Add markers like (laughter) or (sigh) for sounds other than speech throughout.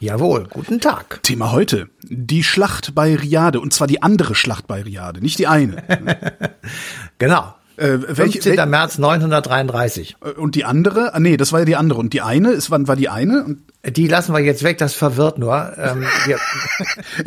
Jawohl, guten Tag. Thema heute, die Schlacht bei Riade, und zwar die andere Schlacht bei Riade, nicht die eine. (laughs) genau. Äh, welche, 15. März 933. Und die andere? Ah, nee, das war ja die andere. Und die eine, ist, wann war die eine? Und Die lassen wir jetzt weg, das verwirrt nur. Ähm, (laughs)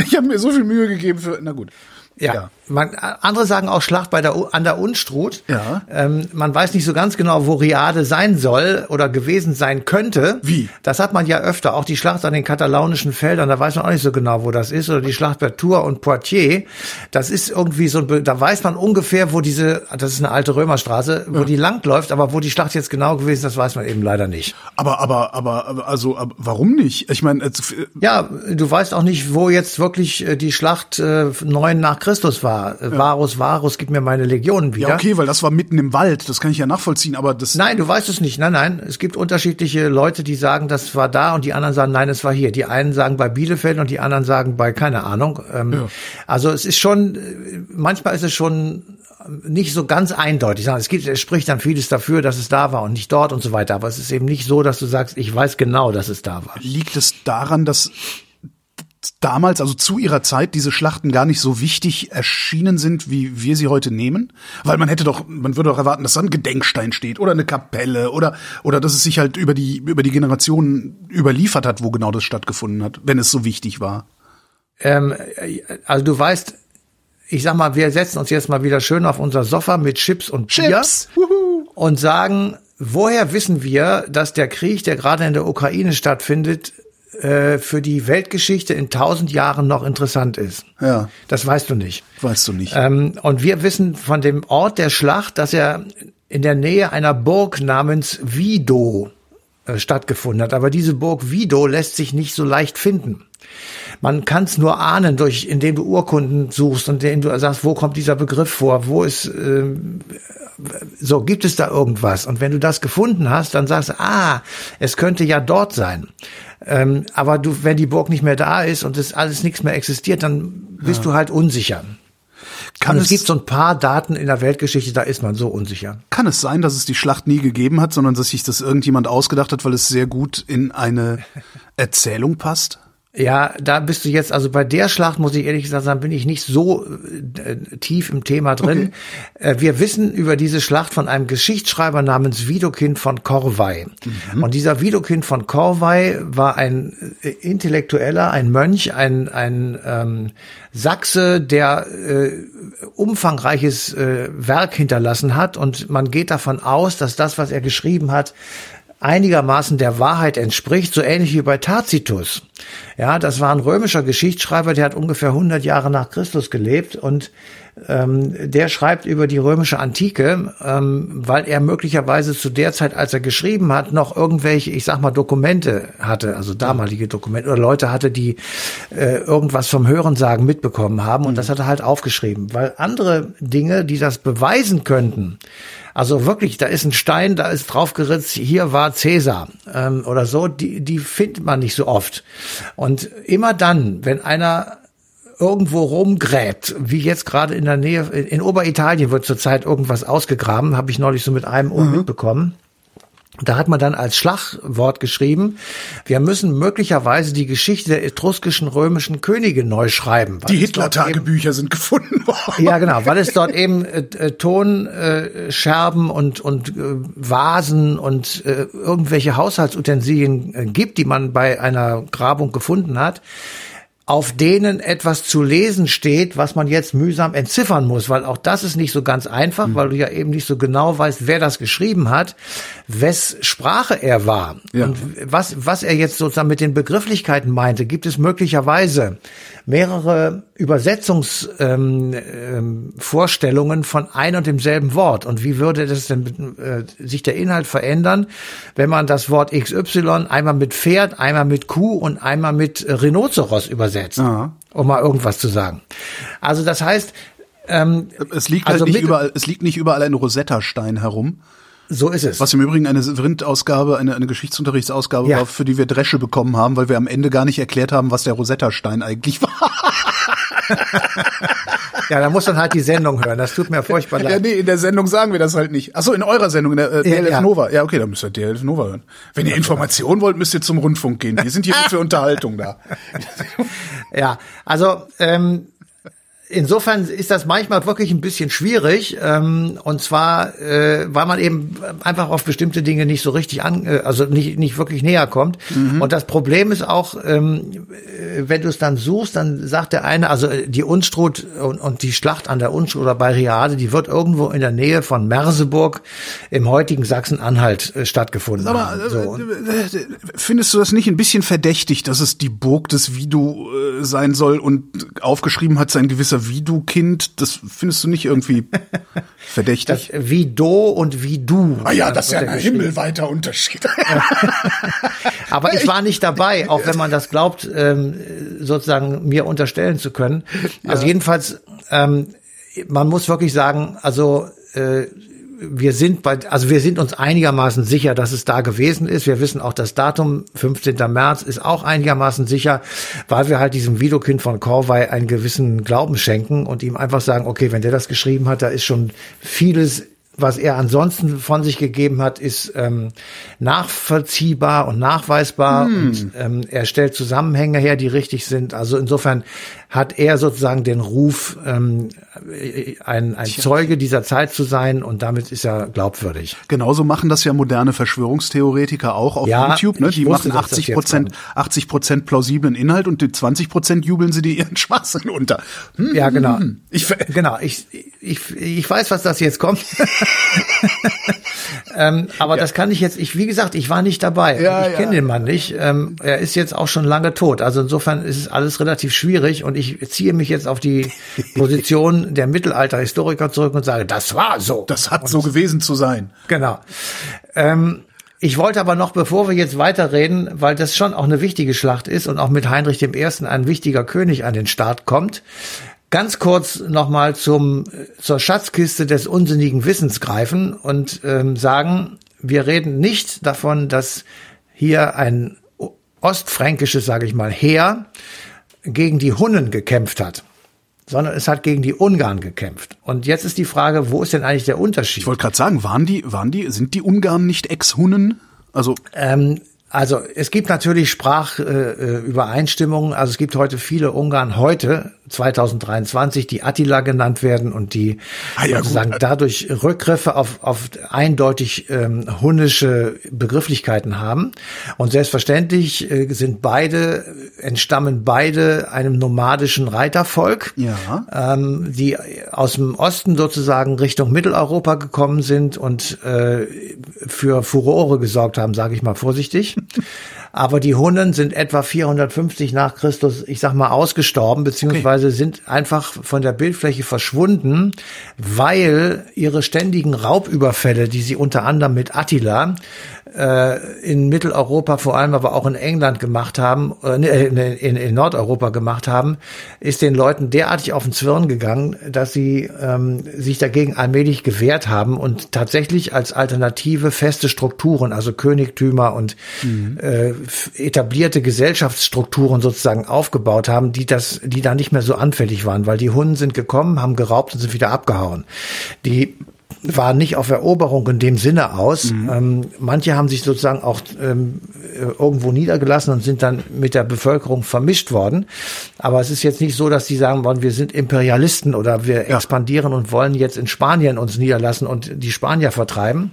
ich habe mir so viel Mühe gegeben für, na gut. ja. Ja. Man, andere sagen auch Schlacht bei der, an der Unstrut. Ja. Ähm, man weiß nicht so ganz genau, wo Riade sein soll oder gewesen sein könnte. Wie? Das hat man ja öfter. Auch die Schlacht an den katalaunischen Feldern, da weiß man auch nicht so genau, wo das ist. Oder die Schlacht bei Tours und Poitiers. Das ist irgendwie so, ein da weiß man ungefähr, wo diese, das ist eine alte Römerstraße, wo die langläuft. Aber wo die Schlacht jetzt genau gewesen ist, das weiß man eben leider nicht. Aber, aber, aber, also, aber warum nicht? Ich meine, äh, Ja, du weißt auch nicht, wo jetzt wirklich äh, die Schlacht äh, neun nach Christus war. Äh, Varus, Varus, gib mir meine Legionen wieder. ja, okay, weil das war mitten im Wald, das kann ich ja nachvollziehen, aber das, Nein, du weißt es nicht. Nein, nein. Es gibt unterschiedliche Leute, die sagen, das war da und die anderen sagen, nein, es war hier. Die einen sagen bei Bielefeld und die anderen sagen bei keine Ahnung. Ähm, Ja. Also es ist schon, äh, manchmal ist es schon nicht so ganz eindeutig. Es gibt, es spricht dann vieles dafür, dass es da war und nicht dort und so weiter. Aber es ist eben nicht so, dass du sagst, ich weiß genau, dass es da war. liegt es daran, dass damals, also zu ihrer Zeit, diese Schlachten gar nicht so wichtig erschienen sind, wie wir sie heute nehmen? Weil man hätte doch, man würde doch erwarten, dass da ein Gedenkstein steht oder eine Kapelle oder, oder dass es sich halt über die, über die Generationen überliefert hat, wo genau das stattgefunden hat, wenn es so wichtig war. Ähm, also du weißt, ich sag mal, wir setzen uns jetzt mal wieder schön auf unser Sofa mit Chips und Bier und sagen, woher wissen wir, dass der Krieg, der gerade in der Ukraine stattfindet, äh, für die Weltgeschichte in tausend Jahren noch interessant ist? Ja. Das weißt du nicht. Weißt du nicht. Ähm, und wir wissen von dem Ort der Schlacht, dass er in der Nähe einer Burg namens Vido äh, stattgefunden hat. Aber diese Burg Vido lässt sich nicht so leicht finden. Man kann es nur ahnen, durch, indem du Urkunden suchst und indem du sagst, wo kommt dieser Begriff vor, wo ist, ähm, so gibt es da irgendwas. Und wenn du das gefunden hast, dann sagst du, ah, es könnte ja dort sein. Ähm, aber du, wenn die Burg nicht mehr da ist und es alles nichts mehr existiert, dann bist du halt unsicher. Kann es, es gibt so ein paar Daten in der Weltgeschichte, da ist man so unsicher. kann es sein, dass es die Schlacht nie gegeben hat, sondern dass sich das irgendjemand ausgedacht hat, weil es sehr gut in eine (laughs) Erzählung passt? Ja, da bist du jetzt, also bei der Schlacht muss ich ehrlich gesagt sagen, bin ich nicht so äh, tief im Thema drin. Äh, wir wissen über diese Schlacht von einem Geschichtsschreiber namens Widukind von Corvey. Und dieser Widukind von Corvey war ein äh, Intellektueller, ein Mönch, ein, ein ähm, Sachse, der äh, umfangreiches äh, Werk hinterlassen hat. Und man geht davon aus, dass das, was er geschrieben hat, einigermaßen der Wahrheit entspricht, so ähnlich wie bei Tacitus. Ja, das war ein römischer Geschichtsschreiber, der hat ungefähr 100 Jahre nach Christus gelebt und ähm, der schreibt über die römische Antike, ähm, weil er möglicherweise zu der Zeit, als er geschrieben hat, noch irgendwelche, ich sag mal, Dokumente hatte, also damalige Dokumente oder Leute hatte, die äh, irgendwas vom Hörensagen mitbekommen haben und das hat er halt aufgeschrieben, weil andere Dinge, die das beweisen könnten, also wirklich, da ist ein Stein, da ist draufgeritzt, hier war Cäsar ähm, oder so, die, die findet man nicht so oft. Und immer dann, wenn einer irgendwo rumgräbt, wie jetzt gerade in der Nähe, in, in Oberitalien wird zurzeit irgendwas ausgegraben, habe ich neulich so mit einem Ohr mitbekommen. Da hat man dann als Schlagwort geschrieben, wir müssen möglicherweise die Geschichte der etruskischen römischen Könige neu schreiben. Die Hitler-Tagebücher sind gefunden worden. ja, genau, weil es dort eben äh, äh, Tonscherben äh, und, und äh, Vasen und äh, irgendwelche Haushaltsutensilien äh, gibt, die man bei einer Grabung gefunden hat, auf denen etwas zu lesen steht, was man jetzt mühsam entziffern muss, weil auch das ist nicht so ganz einfach, weil du ja eben nicht so genau weißt, wer das geschrieben hat, wes Sprache er war Ja. und was, was er jetzt sozusagen mit den Begrifflichkeiten meinte. Gibt es möglicherweise mehrere Übersetzungsvorstellungen ähm, Vorstellungen von ein und demselben Wort. Und wie würde das denn äh, sich der Inhalt verändern, wenn man das Wort XY einmal mit Pferd, einmal mit Kuh und einmal mit Rhinoceros übersetzt, Aha. um mal irgendwas zu sagen. Also das heißt, ähm, Es liegt Also halt nicht überall, es liegt nicht überall ein Rosetta-Stein herum. So ist es. Was im Übrigen eine Vrindt-Ausgabe, eine, eine Geschichtsunterrichtsausgabe Ja. war, für die wir Dresche bekommen haben, weil wir am Ende gar nicht erklärt haben, was der Rosetta-Stein eigentlich war. (laughs) Ja, da muss man halt die Sendung hören. Das tut mir furchtbar Ja, leid. nee, in der Sendung sagen wir das halt nicht. Ach so, in eurer Sendung, in der äh, DLF ja. Nova. Ja, okay, dann müsst ihr DLF Nova hören. Wenn ihr Informationen wollt, müsst ihr zum Rundfunk gehen. Wir sind hier für Unterhaltung da. (laughs) Ja, also ähm, insofern ist das manchmal wirklich ein bisschen schwierig. Ähm, und zwar, äh, weil man eben einfach auf bestimmte Dinge nicht so richtig an, äh, also nicht, nicht wirklich näher kommt. Und das Problem ist auch, ähm, äh, wenn du es dann suchst, dann sagt der eine, also äh, die Unstrut und, und die Schlacht an der Unstrut oder bei Riade, die wird irgendwo in der Nähe von Merseburg im heutigen Sachsen-Anhalt äh, stattgefunden Aber haben. So, äh, findest du das nicht ein bisschen verdächtig, dass es die Burg des Vidu äh, sein soll und aufgeschrieben hat sein gewisser Vidu-Kind? Das findest du nicht irgendwie (laughs) verdächtig? das wie do und wie du. ah ja, das ist ja ein er himmelweiter Unterschied. (laughs) Aber ich war nicht dabei, (laughs) auch wenn man das glaubt, ähm, sozusagen mir unterstellen zu können. Also jedenfalls, ähm, man muss wirklich sagen, also äh, wir sind bei, also wir sind uns einigermaßen sicher, dass es da gewesen ist. Wir wissen auch das Datum, 15. März, ist auch einigermaßen sicher, weil wir halt diesem Widokind von Korvey einen gewissen Glauben schenken und ihm einfach sagen, okay, wenn der das geschrieben hat, da ist schon vieles was er ansonsten von sich gegeben hat, ist ähm, nachvollziehbar und nachweisbar und ähm, er stellt Zusammenhänge her, die richtig sind. Also insofern hat er sozusagen den Ruf, ähm, ein, ein Zeuge dieser Zeit zu sein und damit ist er glaubwürdig. Genauso machen das ja moderne Verschwörungstheoretiker auch auf Ja, YouTube. Ne? ich Die machen dass das 80 jetzt Prozent, kommt. 80 Prozent plausiblen Inhalt und die 20 Prozent jubeln sie dir ihren (laughs) Schwachsinn unter. Hm, Ja, genau. Ich, ver- (laughs) Genau, ich, ich, ich weiß, was das jetzt kommt. (laughs) ähm, aber das kann ich jetzt, ich, wie gesagt, ich war nicht dabei. Ja, ich ja. kenne den Mann nicht. Ähm, er ist jetzt auch schon lange tot. Also insofern ist es alles relativ schwierig und ich ziehe mich jetzt auf die (laughs) Position der Mittelalterhistoriker zurück und sage, das war so. das hat so gewesen zu sein. Genau. Ähm, ich wollte aber noch, bevor wir jetzt weiterreden, weil das schon auch eine wichtige Schlacht ist und auch mit Heinrich I. ein wichtiger König an den Start kommt, ganz kurz nochmal zum, zur Schatzkiste des unsinnigen Wissens greifen und ähm, sagen, wir reden nicht davon, dass hier ein ostfränkisches, sage ich mal, Heer gegen die Hunnen gekämpft hat, sondern es hat gegen die Ungarn gekämpft. Und jetzt ist die Frage, wo ist denn eigentlich der Unterschied? Ich wollte gerade sagen, waren die, waren die, sind die Ungarn nicht Ex-Hunnen? Also Ähm, also es gibt natürlich Sprachübereinstimmungen. Äh, also es gibt heute viele Ungarn heute 2023, die Attila genannt werden und die Ah ja, sozusagen gut. dadurch Rückgriffe auf, auf eindeutig ähm, hunnische Begrifflichkeiten haben. Und selbstverständlich äh, sind beide entstammen beide einem nomadischen Reitervolk Ja. ähm, die aus dem Osten sozusagen Richtung Mitteleuropa gekommen sind und äh, für Furore gesorgt haben, sage ich mal vorsichtig. (laughs) Aber die Hunnen sind etwa 450 nach Christus, ich sag mal, ausgestorben, beziehungsweise sind einfach von der Bildfläche verschwunden, weil ihre ständigen Raubüberfälle, die sie unter anderem mit Attila in Mitteleuropa, vor allem aber auch in England gemacht haben, äh, in, in, in Nordeuropa gemacht haben, ist den Leuten derartig auf den Zwirn gegangen, dass sie ähm, sich dagegen allmählich gewehrt haben und tatsächlich als Alternative feste Strukturen, also Königtümer und äh, f- etablierte Gesellschaftsstrukturen sozusagen aufgebaut haben, die das, die da nicht mehr so anfällig waren, weil die Hunden sind gekommen, haben geraubt und sind wieder abgehauen. Die waren nicht auf Eroberung in dem Sinne aus. Ähm, manche haben sich sozusagen auch ähm, äh, irgendwo niedergelassen und sind dann mit der Bevölkerung vermischt worden. Aber es ist jetzt nicht so, dass die sagen wollen, wir sind Imperialisten oder wir expandieren und wollen jetzt in Spanien uns niederlassen und die Spanier vertreiben.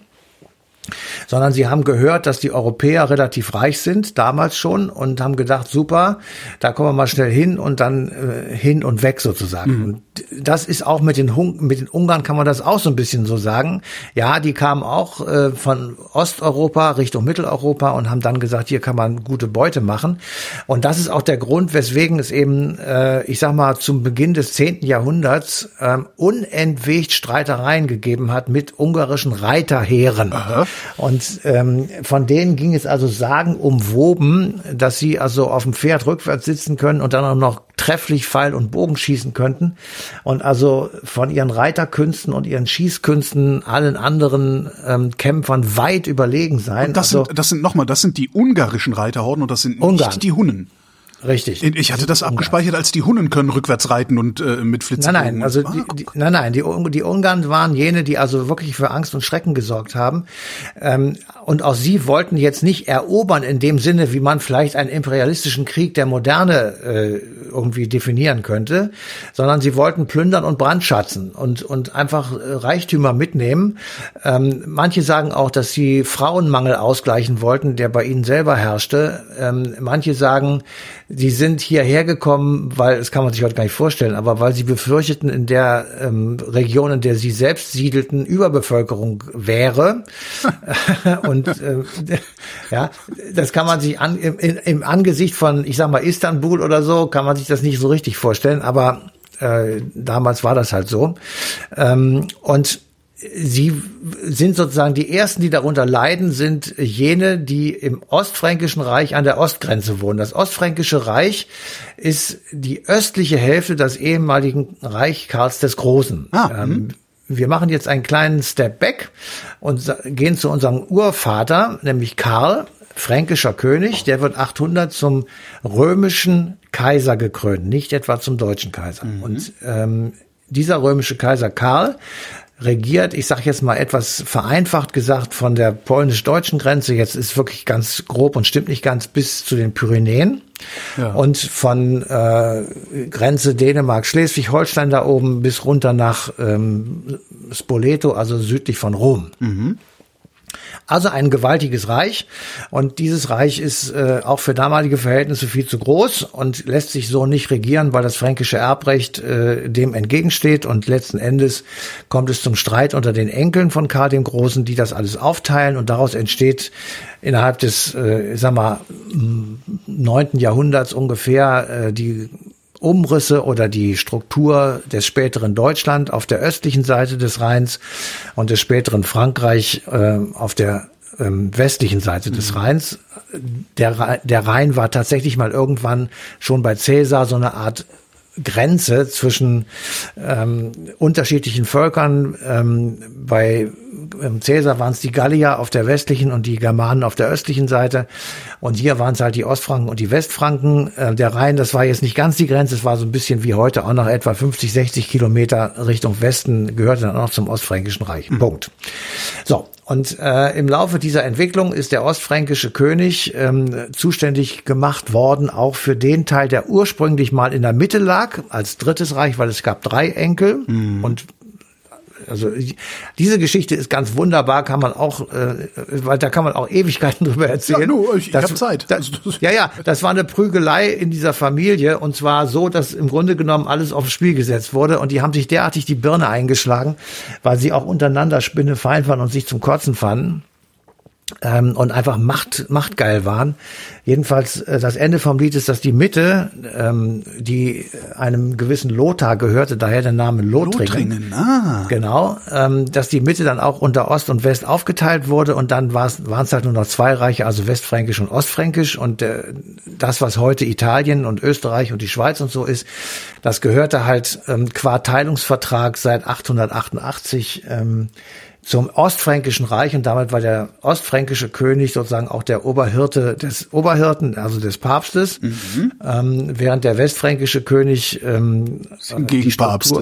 Sondern sie haben gehört, dass die Europäer relativ reich sind, damals schon, und haben gedacht, super, da kommen wir mal schnell hin und dann äh, hin und weg sozusagen. Mhm. Und das ist auch mit den, Hung mit den Ungarn kann man das auch so ein bisschen so sagen. Ja, die kamen auch äh, von Osteuropa Richtung Mitteleuropa und haben dann gesagt, hier kann man gute Beute machen. Und das ist auch der Grund, weswegen es eben, äh, ich sag mal, zum Beginn des zehnten Jahrhunderts äh, unentwegt Streitereien gegeben hat mit ungarischen Reiterheeren. Aha. Und ähm, von denen ging es also sagen umwoben, dass sie also auf dem Pferd rückwärts sitzen können und dann auch noch trefflich Pfeil und Bogen schießen könnten und also von ihren Reiterkünsten und ihren Schießkünsten allen anderen ähm, Kämpfern weit überlegen sein. Und das also, sind das sind nochmal, das sind die ungarischen Reiterhorden und das sind Ungarn. nicht die Hunnen. Richtig. Ich hatte das abgespeichert, als die Hunnen können rückwärts reiten und äh, mit Flitzen. Nein, nein, also die, die, nein, nein, die, die Ungarn waren jene, die also wirklich für Angst und Schrecken gesorgt haben. Ähm, und auch sie wollten jetzt nicht erobern in dem Sinne, wie man vielleicht einen imperialistischen Krieg der Moderne äh, irgendwie definieren könnte, sondern sie wollten plündern und brandschatzen und, und einfach äh, Reichtümer mitnehmen. Ähm, manche sagen auch, dass sie Frauenmangel ausgleichen wollten, der bei ihnen selber herrschte. Ähm, manche sagen, Sie sind hierher gekommen, weil, das kann man sich heute gar nicht vorstellen, aber weil sie befürchteten, in der ähm, Region, in der sie selbst siedelten, Überbevölkerung wäre. (laughs) und äh, (laughs) ja, das kann man sich an, im, im Angesicht von, ich sag mal, Istanbul oder so, kann man sich das nicht so richtig vorstellen, aber äh, damals war das halt so. Ähm, und Sie sind sozusagen die ersten, die darunter leiden, sind jene, die im Ostfränkischen Reich an der Ostgrenze wohnen. Das Ostfränkische Reich ist die östliche Hälfte des ehemaligen Reich Karls des Großen. Ah, ähm, mhm. wir machen jetzt einen kleinen Step back und gehen zu unserem Urvater, nämlich Karl, fränkischer König. Der wird 800 zum römischen Kaiser gekrönt, nicht etwa zum deutschen Kaiser. Mhm. Und ähm, dieser römische Kaiser Karl regiert, ich sage jetzt mal etwas vereinfacht gesagt, von der polnisch-deutschen Grenze, jetzt ist wirklich ganz grob und stimmt nicht ganz, bis zu den Pyrenäen. Ja. Und von äh, Grenze Dänemark, Schleswig-Holstein da oben bis runter nach ähm, Spoleto, also südlich von Rom. Mhm. Also ein gewaltiges Reich. Und dieses Reich ist äh, auch für damalige Verhältnisse viel zu groß und lässt sich so nicht regieren, weil das fränkische Erbrecht äh, dem entgegensteht. Und letzten Endes kommt es zum Streit unter den Enkeln von Karl dem Großen, die das alles aufteilen. Und daraus entsteht innerhalb des, äh, sag mal, neunten Jahrhunderts ungefähr äh, die Umrisse oder die Struktur des späteren Deutschland auf der östlichen Seite des Rheins und des späteren Frankreich äh, auf der ähm, westlichen Seite des mhm. Rheins. Der, der Rhein war tatsächlich mal irgendwann schon bei Caesar so eine Art Grenze zwischen ähm, unterschiedlichen Völkern. Ähm, bei Caesar waren es die Gallier auf der westlichen und die Germanen auf der östlichen Seite. Und hier waren es halt die Ostfranken und die Westfranken. Äh, der Rhein, das war jetzt nicht ganz die Grenze, es war so ein bisschen wie heute auch noch etwa 50, 60 Kilometer Richtung Westen, gehörte dann auch zum Ostfränkischen Reich. Mhm. Punkt. So, und äh, im Laufe dieser Entwicklung ist der ostfränkische König ähm, zuständig gemacht worden, auch für den Teil, der ursprünglich mal in der Mitte lag, als drittes Reich, weil es gab drei Enkel mhm. und also diese Geschichte ist ganz wunderbar, kann man auch, äh, weil da kann man auch Ewigkeiten (laughs) drüber erzählen. Ja, nur, ich, ich habe Zeit. Das, ja, ja, das war eine Prügelei in dieser Familie und zwar so, dass im Grunde genommen alles aufs Spiel gesetzt wurde und die haben sich derartig die Birne eingeschlagen, weil sie auch untereinander spinnefeind waren und sich zum Kotzen fanden ähm, und einfach macht, machtgeil waren. Jedenfalls äh, das Ende vom Lied ist, dass die Mitte, ähm, die einem gewissen Lothar gehörte, daher der Name Lothringen. Lothringen ah. Genau, ähm, dass die Mitte dann auch unter Ost und West aufgeteilt wurde und dann waren es halt nur noch zwei Reiche, also Westfränkisch und Ostfränkisch und äh, das, was heute Italien und Österreich und die Schweiz und so ist, das gehörte halt ähm, qua Teilungsvertrag seit 888 ähm, zum Ostfränkischen Reich und damit war der ostfränkische König sozusagen auch der Oberhirte des Oberhirten, also des Papstes, mhm. ähm, während der westfränkische König ähm, gegen Papst,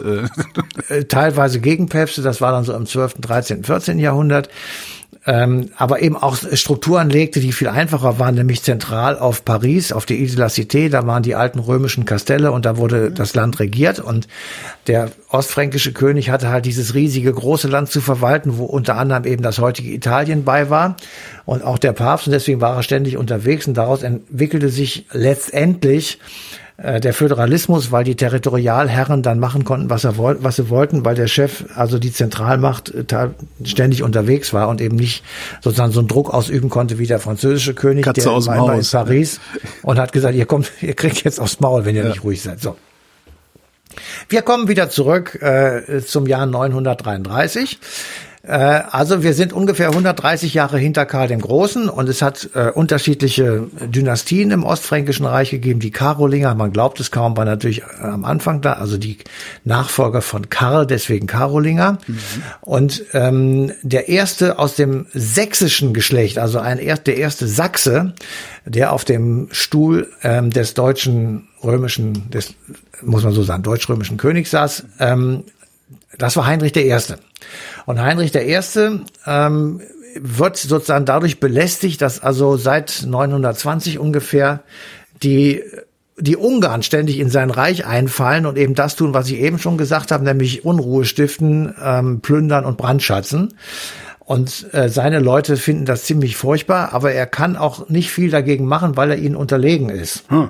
äh, (laughs) teilweise gegen Päpste, das war dann so im 12., 13., 14. Jahrhundert ähm, aber eben auch Strukturen legte, die viel einfacher waren, nämlich zentral auf Paris, auf die Isla Cité, da waren die alten römischen Kastelle und da wurde das Land regiert. Und der ostfränkische König hatte halt dieses riesige große Land zu verwalten, wo unter anderem eben das heutige Italien bei war. Und auch der Papst und deswegen war er ständig unterwegs. Und daraus entwickelte sich letztendlich äh, der Föderalismus, weil die Territorialherren dann machen konnten, was, er woll was sie wollten, weil der Chef, also die Zentralmacht, äh, ständig unterwegs war und eben nicht sozusagen so einen Druck ausüben konnte wie der französische König, Katze der aus war in Haus. Paris und hat gesagt, ihr kommt, ihr kriegt jetzt aufs Maul, wenn ihr Ja. nicht ruhig seid. So. Wir kommen wieder zurück äh, zum Jahr 933. Äh, also wir sind ungefähr 130 Jahre hinter Karl dem Großen und es hat äh, unterschiedliche Dynastien im Ostfränkischen Reich gegeben. Die Karolinger, man glaubt es kaum, war natürlich äh, am Anfang da, also die Nachfolger von Karl, deswegen Karolinger. Und ähm, der erste aus dem sächsischen Geschlecht, also ein, er- der erste Sachse, der auf dem Stuhl ähm, des deutschen römischen, des, muss man so sagen, deutsch-römischen Königs saß, ähm, das war Heinrich der Erste. Und Heinrich der Erste ähm, wird sozusagen dadurch belästigt, dass also seit 920 ungefähr die die Ungarn ständig in sein Reich einfallen und eben das tun, was ich eben schon gesagt habe, nämlich Unruhe stiften, ähm, plündern und brandschatzen. Und äh, seine Leute finden das ziemlich furchtbar, aber er kann auch nicht viel dagegen machen, weil er ihnen unterlegen ist. Hm.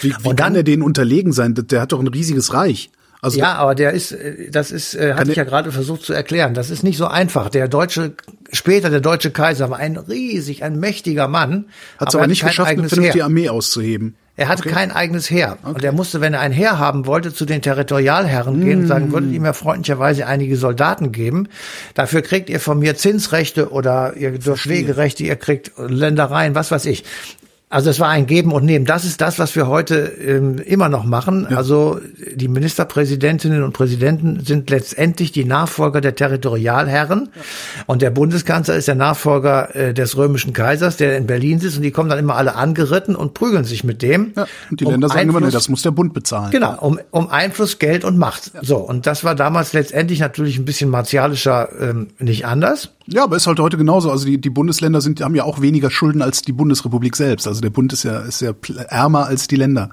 Wie, wie Und kann dann- er denen unterlegen sein? Der hat doch ein riesiges Reich. Also Ja, aber der ist, äh, das ist, äh, hatte ich ja gerade versucht zu erklären. Das ist nicht so einfach. Der deutsche, später der deutsche Kaiser war ein riesig, ein mächtiger Mann. hat es er aber nicht geschafft, eine vernünftige Heer. Armee auszuheben. Er hatte kein eigenes Heer. Und er musste, wenn er ein Heer haben wollte, zu den Territorialherren gehen und Mm. sagen, würdet ihr mir freundlicherweise einige Soldaten geben? Dafür kriegt ihr von mir Zinsrechte oder ihr dürft Wegerechte, ihr kriegt Ländereien, was weiß ich. Also es war ein Geben und Nehmen. Das ist das, was wir heute ähm, immer noch machen. Also die Ministerpräsidentinnen und Präsidenten sind letztendlich die Nachfolger der Territorialherren. Und der Bundeskanzler ist der Nachfolger äh, des römischen Kaisers, der in Berlin sitzt. Und die kommen dann immer alle angeritten und prügeln sich mit dem. Ja, und die um Länder sagen immer, nee, Einfluss- das muss der Bund bezahlen. Genau, um, um Einfluss, Geld und Macht. So, und das war damals letztendlich natürlich ein bisschen martialischer ähm, nicht anders. Ja, aber ist halt heute genauso. Also die, die Bundesländer sind, haben ja auch weniger Schulden als die Bundesrepublik selbst. Also der Bund ist ja, ist ja ärmer als die Länder.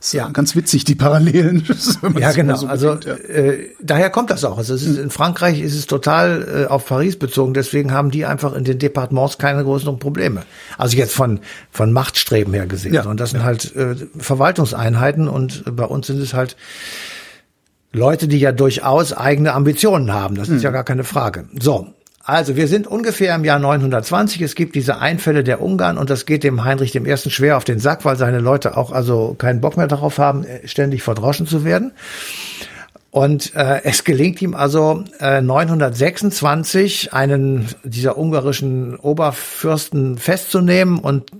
Ist Ja. ganz witzig, die Parallelen. (laughs) Ja, genau. so also ja. äh, daher kommt das auch. Also es ist, in Frankreich ist es total äh, auf Paris bezogen. Deswegen haben die einfach in den Departements keine größeren Probleme. Also jetzt von von Machtstreben her gesehen. Ja, Und das sind halt äh, Verwaltungseinheiten und bei uns sind es halt Leute, die ja durchaus eigene Ambitionen haben. Das ist ja gar keine Frage. So. Also wir sind ungefähr im Jahr 920. Es gibt diese Einfälle der Ungarn und das geht dem Heinrich Ersten schwer auf den Sack, weil seine Leute auch also keinen Bock mehr darauf haben, äh, ständig verdroschen zu werden. Und äh, es gelingt ihm also äh, 926 einen dieser ungarischen Oberfürsten festzunehmen und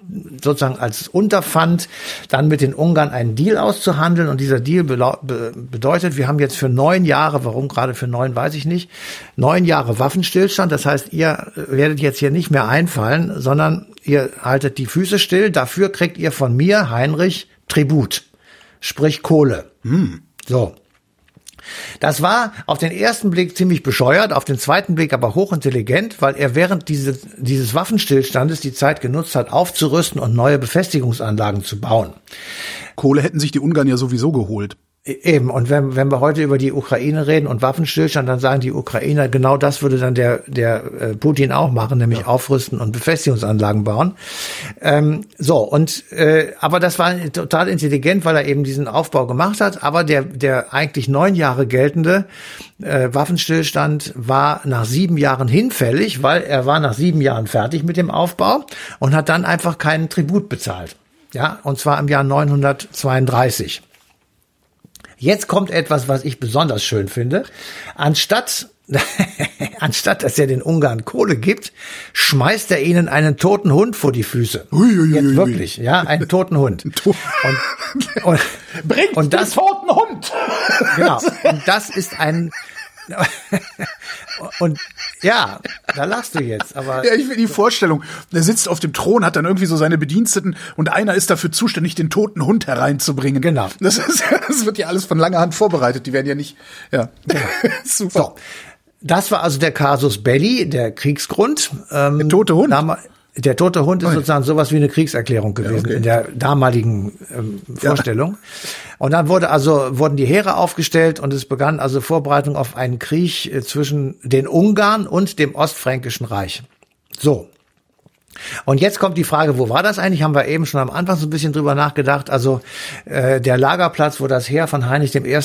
sozusagen als Unterpfand dann mit den Ungarn einen Deal auszuhandeln. Und dieser Deal be bedeutet, wir haben jetzt für neun Jahre, warum gerade für neun, weiß ich nicht, neun Jahre Waffenstillstand. Das heißt, ihr werdet jetzt hier nicht mehr einfallen, sondern ihr haltet die Füße still. Dafür kriegt ihr von mir, Heinrich, Tribut, sprich Kohle. So. Das war auf den ersten Blick ziemlich bescheuert, auf den zweiten Blick aber hochintelligent, weil er während diese, dieses Waffenstillstandes die Zeit genutzt hat, aufzurüsten und neue Befestigungsanlagen zu bauen. Kohle hätten sich die Ungarn ja sowieso geholt. E- Eben, und wenn, wenn wir heute über die Ukraine reden und Waffenstillstand, dann sagen die Ukrainer, genau das würde dann der, der äh, Putin auch machen, nämlich aufrüsten und Befestigungsanlagen bauen. Ähm, so, und äh, aber das war total intelligent, weil er eben diesen Aufbau gemacht hat. Aber der, der eigentlich neun Jahre geltende äh, Waffenstillstand war nach sieben Jahren hinfällig, weil er war nach sieben Jahren fertig mit dem Aufbau und hat dann einfach keinen Tribut bezahlt. Ja, und zwar im Jahr 932. Jetzt kommt etwas, was ich besonders schön finde. Anstatt, (laughs) anstatt dass er den Ungarn Kohle gibt, schmeißt er ihnen einen toten Hund vor die Füße. Ui, ui, ui, Jetzt wirklich, ja, einen toten Hund. (laughs) Und, und, Bringt und das, toten Hund! genau, und das ist ein, (laughs) und ja, da lachst du jetzt, aber Ja, ich will die Vorstellung. Der sitzt auf dem Thron, hat dann irgendwie so seine Bediensteten und einer ist dafür zuständig, den toten Hund hereinzubringen. Genau. Das, ist, (laughs) das wird ja alles von langer Hand vorbereitet. Die werden ja nicht, ja. (laughs) Super. So. Das war also der Casus Belli, der Kriegsgrund. Ähm, Der tote Hund. Der tote Hund ist sozusagen sowas wie eine Kriegserklärung gewesen okay. in der damaligen ähm, Vorstellung. Und dann wurde also wurden die Heere aufgestellt und es begann also Vorbereitung auf einen Krieg äh, zwischen den Ungarn und dem Ostfränkischen Reich. So. Und jetzt kommt die Frage, wo war das eigentlich? Haben wir eben schon am Anfang so ein bisschen drüber nachgedacht. Also äh, der Lagerplatz, wo das Heer von Heinrich I.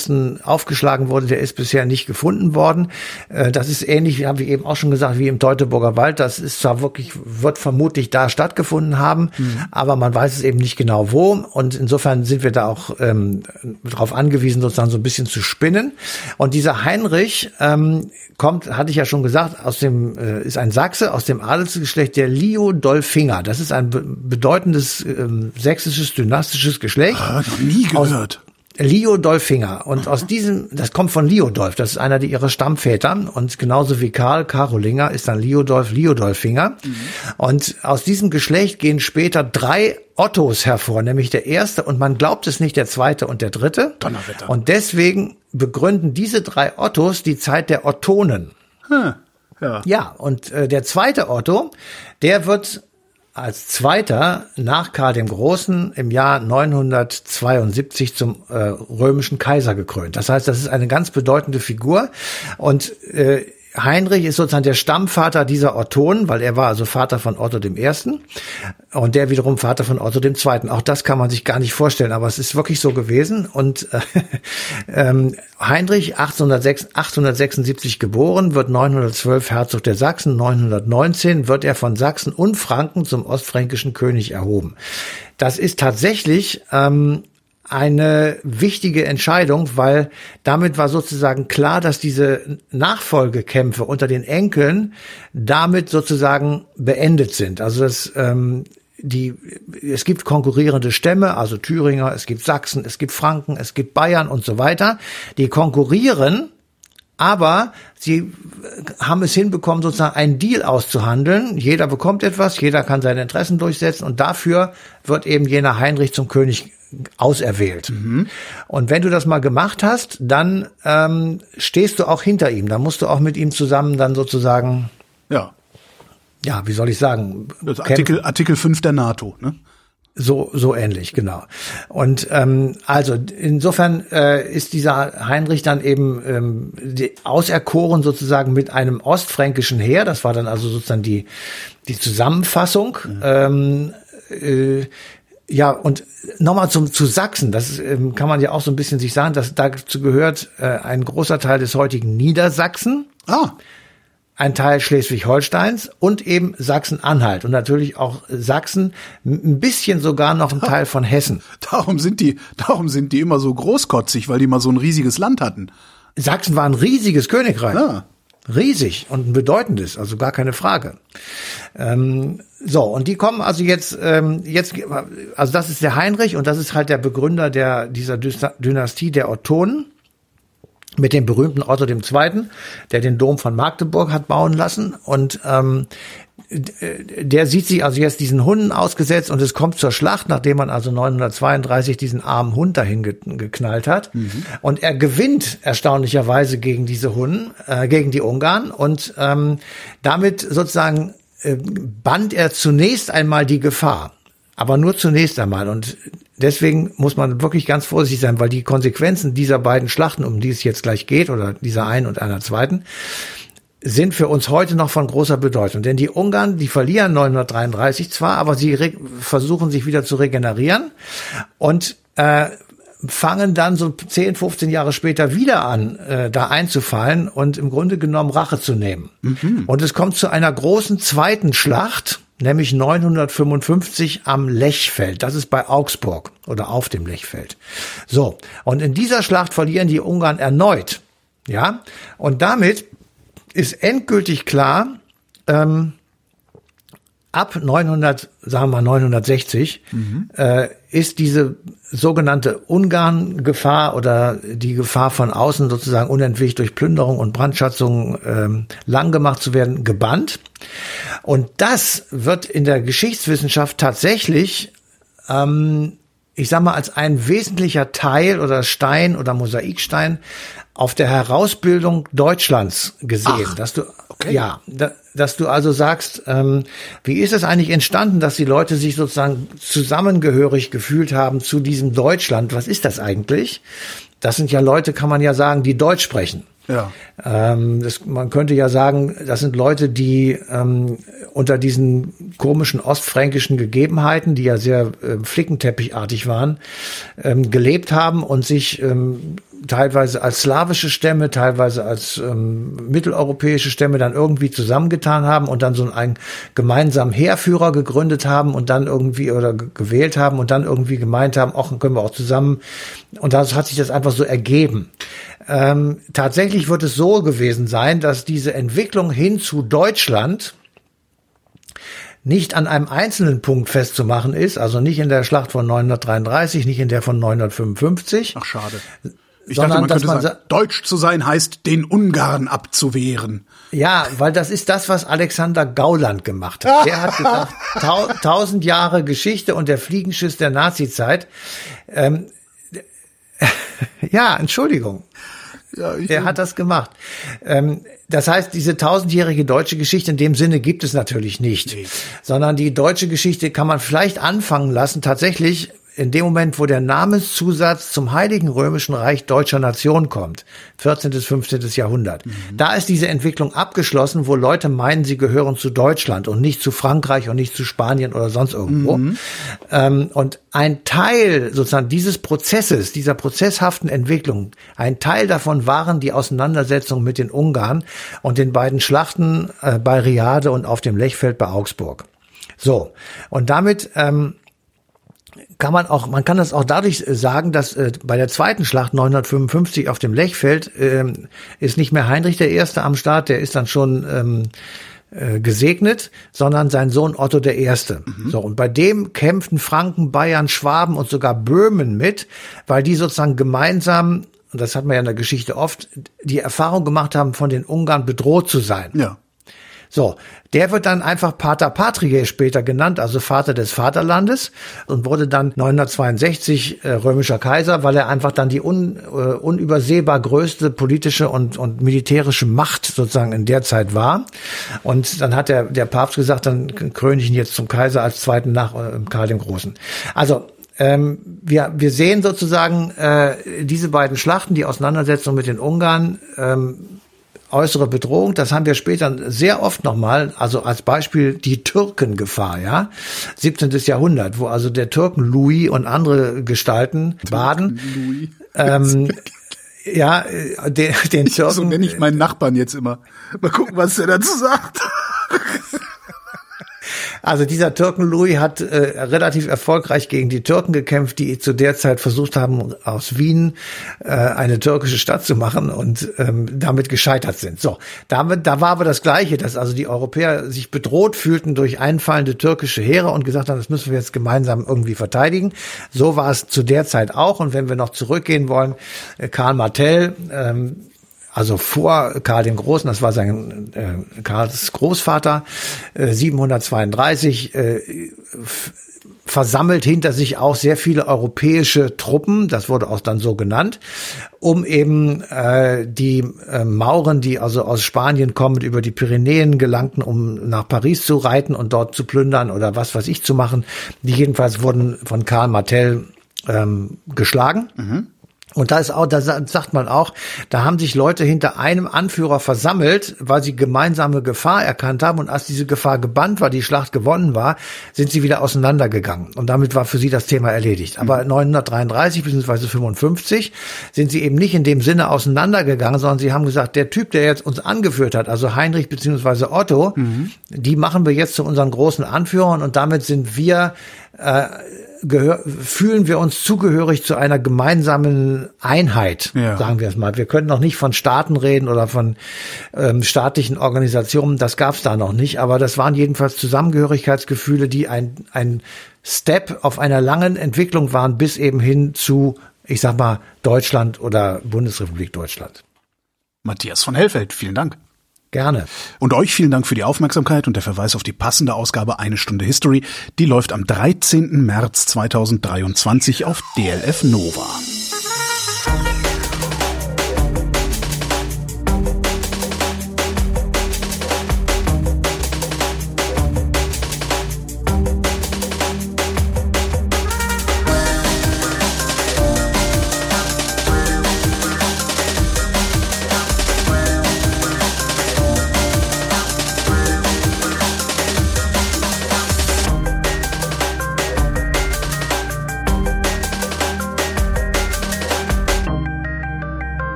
aufgeschlagen wurde, der ist bisher nicht gefunden worden. Äh, das ist ähnlich, wie haben wir eben auch schon gesagt, wie im Teutoburger Wald. Das ist zwar wirklich, wird vermutlich da stattgefunden haben, mhm. aber man weiß es eben nicht genau wo. Und insofern sind wir da auch ähm, darauf angewiesen, sozusagen so ein bisschen zu spinnen. Und dieser Heinrich ähm, kommt, hatte ich ja schon gesagt, aus dem äh, ist ein Sachse aus dem Adelsgeschlecht der Leo Dolfinger. Das ist ein be bedeutendes ähm, sächsisches dynastisches Geschlecht. Ah, noch nie gehört. Leo Dolfinger. Und aus diesem, das kommt von Liodolf, das ist einer der ihrer Stammväter. Und genauso wie Karl Karolinger ist dann Liodolf Liodolfinger. Mhm. Und aus diesem Geschlecht gehen später drei Ottos hervor, nämlich der erste und man glaubt es nicht, der zweite und der dritte. Donnerwetter. Und deswegen begründen diese drei Ottos die Zeit der Ottonen. Hm. Ja. ja, und äh, der zweite Otto, der wird als zweiter nach Karl dem Großen im Jahr 972 zum äh, römischen Kaiser gekrönt. Das heißt, das ist eine ganz bedeutende Figur und äh, Heinrich ist sozusagen der Stammvater dieser Ottonen, weil er war also Vater von Otto dem Ersten und der wiederum Vater von Otto dem Zweiten. Auch das kann man sich gar nicht vorstellen, aber es ist wirklich so gewesen. Und äh, (laughs) ähm, Heinrich 1806, 876 geboren, wird 912 Herzog der Sachsen, 919 wird er von Sachsen und Franken zum ostfränkischen König erhoben. Das ist tatsächlich ähm, eine wichtige Entscheidung, weil damit war sozusagen klar, dass diese Nachfolgekämpfe unter den Enkeln damit sozusagen beendet sind. Also das ähm, die, es gibt konkurrierende Stämme, also Thüringer, es gibt Sachsen, es gibt Franken, es gibt Bayern und so weiter. Die konkurrieren, aber sie haben es hinbekommen, sozusagen einen Deal auszuhandeln. Jeder bekommt etwas, jeder kann seine Interessen durchsetzen und dafür wird eben jener Heinrich zum König auserwählt. Mhm. Und wenn du das mal gemacht hast, dann ähm, stehst du auch hinter ihm. Dann musst du auch mit ihm zusammen dann sozusagen. Ja. Ja, wie soll ich sagen? Das Artikel, Artikel 5 der NATO, ne? So, so ähnlich, genau. Und ähm, also insofern äh, ist dieser Heinrich dann eben ähm, die, auserkoren sozusagen mit einem ostfränkischen Heer. Das war dann also sozusagen die, die Zusammenfassung. Mhm. Ähm, äh, ja, und nochmal zum zu Sachsen, das ähm, kann man ja auch so ein bisschen sich sagen, dass dazu gehört äh, ein großer Teil des heutigen Niedersachsen. Ah. Ein Teil Schleswig-Holsteins und eben Sachsen-Anhalt und natürlich auch Sachsen, ein bisschen sogar noch ein Teil von Hessen. Darum sind die, darum sind die immer so großkotzig, weil die mal so ein riesiges Land hatten. Sachsen war ein riesiges Königreich. Ja. Riesig und ein bedeutendes, also gar keine Frage. Ähm, so, und die kommen also jetzt, ähm, jetzt, also das ist der Heinrich und das ist halt der Begründer der, dieser Dynastie der Ottonen mit dem berühmten Otto II., der den Dom von Magdeburg hat bauen lassen. Und ähm, der sieht sich also jetzt diesen Hunden ausgesetzt und es kommt zur Schlacht, nachdem man also 932 diesen armen Hund dahin ge geknallt hat. Mhm. Und er gewinnt erstaunlicherweise gegen diese Hunden, äh, gegen die Ungarn und ähm, damit sozusagen äh, band er zunächst einmal die Gefahr. Aber nur zunächst einmal. Und deswegen muss man wirklich ganz vorsichtig sein, weil die Konsequenzen dieser beiden Schlachten, um die es jetzt gleich geht, oder dieser einen und einer zweiten, sind für uns heute noch von großer Bedeutung. Denn die Ungarn, die verlieren 933 zwar, aber sie versuchen sich wieder zu regenerieren und äh, fangen dann so 10, 15 Jahre später wieder an, äh, da einzufallen und im Grunde genommen Rache zu nehmen. Mhm. Und es kommt zu einer großen zweiten Schlacht, nämlich 955 am Lechfeld. Das ist bei Augsburg oder auf dem Lechfeld. So, und in dieser Schlacht verlieren die Ungarn erneut. Ja, und damit ist endgültig klar, ähm, ab 900, sagen wir 960, mhm. äh, ist diese sogenannte Ungarn-Gefahr oder die Gefahr von außen sozusagen unentwegt durch Plünderung und Brandschatzung ähm, lang gemacht zu werden, gebannt. Und das wird in der Geschichtswissenschaft tatsächlich ähm, ich sag mal, als ein wesentlicher Teil oder Stein oder Mosaikstein auf der Herausbildung Deutschlands gesehen, Ach, dass du okay. ja, da, dass du also sagst, ähm, wie ist es eigentlich entstanden, dass die Leute sich sozusagen zusammengehörig gefühlt haben zu diesem Deutschland? Was ist das eigentlich? Das sind ja Leute, kann man ja sagen, die Deutsch sprechen. Ja. Ähm, das, man könnte ja sagen, das sind Leute, die ähm, unter diesen komischen ostfränkischen Gegebenheiten, die ja sehr äh, flickenteppichartig waren, ähm, gelebt haben und sich ähm, teilweise als slawische Stämme, teilweise als ähm, mitteleuropäische Stämme dann irgendwie zusammengetan haben und dann so einen gemeinsamen Heerführer gegründet haben und dann irgendwie oder gewählt haben und dann irgendwie gemeint haben, ach, können wir auch zusammen. Und das hat sich das einfach so ergeben. Ähm, tatsächlich wird es so gewesen sein, dass diese Entwicklung hin zu Deutschland nicht an einem einzelnen Punkt festzumachen ist, also nicht in der Schlacht von 933, nicht in der von 955. Ach, schade. Ich Sondern, dachte, man dass könnte man sagen, deutsch zu sein heißt, den Ungarn abzuwehren. Ja, weil das ist das, was Alexander Gauland gemacht hat. Der hat gesagt, (laughs) tau tausend Jahre Geschichte und der Fliegenschiss der Nazizeit. Ähm, (laughs) ja, Entschuldigung. Ja, Der hat das gemacht. Ähm, das heißt, diese tausendjährige deutsche Geschichte in dem Sinne gibt es natürlich nicht, Nee. sondern die deutsche Geschichte kann man vielleicht anfangen lassen, tatsächlich in dem Moment, wo der Namenszusatz zum Heiligen Römischen Reich deutscher Nation kommt, 14. bis 15. Jahrhundert. Da ist diese Entwicklung abgeschlossen, wo Leute meinen, sie gehören zu Deutschland und nicht zu Frankreich und nicht zu Spanien oder sonst irgendwo. Ähm, und ein Teil sozusagen dieses Prozesses, dieser prozesshaften Entwicklung, ein Teil davon waren die Auseinandersetzungen mit den Ungarn und den beiden Schlachten äh, bei Riade und auf dem Lechfeld bei Augsburg. So, und damit ähm, kann man auch, man kann das auch dadurch äh, sagen, dass äh, bei der zweiten Schlacht 955 auf dem Lechfeld ähm, ist nicht mehr Heinrich der Erste am Start, der ist dann schon ähm, äh, gesegnet, sondern sein Sohn Otto der Erste. So und bei dem kämpften Franken, Bayern, Schwaben und sogar Böhmen mit, weil die sozusagen gemeinsam und das hat man ja in der Geschichte oft, die Erfahrung gemacht haben, von den Ungarn bedroht zu sein. ja. So, der wird dann einfach Pater Patriae später genannt, also Vater des Vaterlandes und wurde dann 962 äh, römischer Kaiser, weil er einfach dann die un, äh, unübersehbar größte politische und, und militärische Macht sozusagen in der Zeit war. Und dann hat der, der Papst gesagt, dann kröne ich ihn jetzt zum Kaiser als zweiten nach äh, Karl dem Großen. Also ähm, wir, wir sehen sozusagen äh, diese beiden Schlachten, die Auseinandersetzung mit den Ungarn, ähm, äußere Bedrohung, das haben wir später sehr oft nochmal, also als Beispiel die Türkengefahr, ja, 17. Jahrhundert, wo also der Türken Louis und andere Gestalten baden, Louis. ähm, (laughs) ja, den, den (laughs) Türken. So nenne ich meinen Nachbarn jetzt immer. Mal gucken, was der dazu sagt. (laughs) Also dieser Türken Louis hat äh, relativ erfolgreich gegen die Türken gekämpft, die zu der Zeit versucht haben, aus Wien äh, eine türkische Stadt zu machen und ähm, damit gescheitert sind. So, damit, da war aber das Gleiche, dass also die Europäer sich bedroht fühlten durch einfallende türkische Heere und gesagt haben, das müssen wir jetzt gemeinsam irgendwie verteidigen. So war es zu der Zeit auch. Und wenn wir noch zurückgehen wollen, äh, Karl Martell, ähm, also vor Karl dem Großen, das war sein äh, Karls Großvater, äh, 732, äh, versammelt hinter sich auch sehr viele europäische Truppen, das wurde auch dann so genannt, um eben äh, die äh, Mauren, die also aus Spanien kommend über die Pyrenäen gelangten, um nach Paris zu reiten und dort zu plündern oder was weiß ich zu machen, die jedenfalls wurden von Karl Martell ähm, geschlagen. Und da ist auch, da sa- sagt man auch, da haben sich Leute hinter einem Anführer versammelt, weil sie gemeinsame Gefahr erkannt haben. Und als diese Gefahr gebannt war, die Schlacht gewonnen war, sind sie wieder auseinandergegangen. Und damit war für sie das Thema erledigt. Aber 933 bzw. 55 sind sie eben nicht in dem Sinne auseinandergegangen, sondern sie haben gesagt, der Typ, der jetzt uns angeführt hat, also Heinrich bzw. Otto, die machen wir jetzt zu unseren großen Anführern und damit sind wir gehör, fühlen wir uns zugehörig zu einer gemeinsamen Einheit, Ja. sagen wir es mal. Wir können noch nicht von Staaten reden oder von ähm, staatlichen Organisationen, das gab es da noch nicht, aber das waren jedenfalls Zusammengehörigkeitsgefühle, die ein, ein Step auf einer langen Entwicklung waren, bis eben hin zu, ich sag mal, Deutschland oder Bundesrepublik Deutschland. Matthias von Hellfeld, vielen Dank. Gerne. Und euch vielen Dank für die Aufmerksamkeit und der Verweis auf die passende Ausgabe Eine Stunde History. Die läuft am 13. März 2023 auf DLF Nova.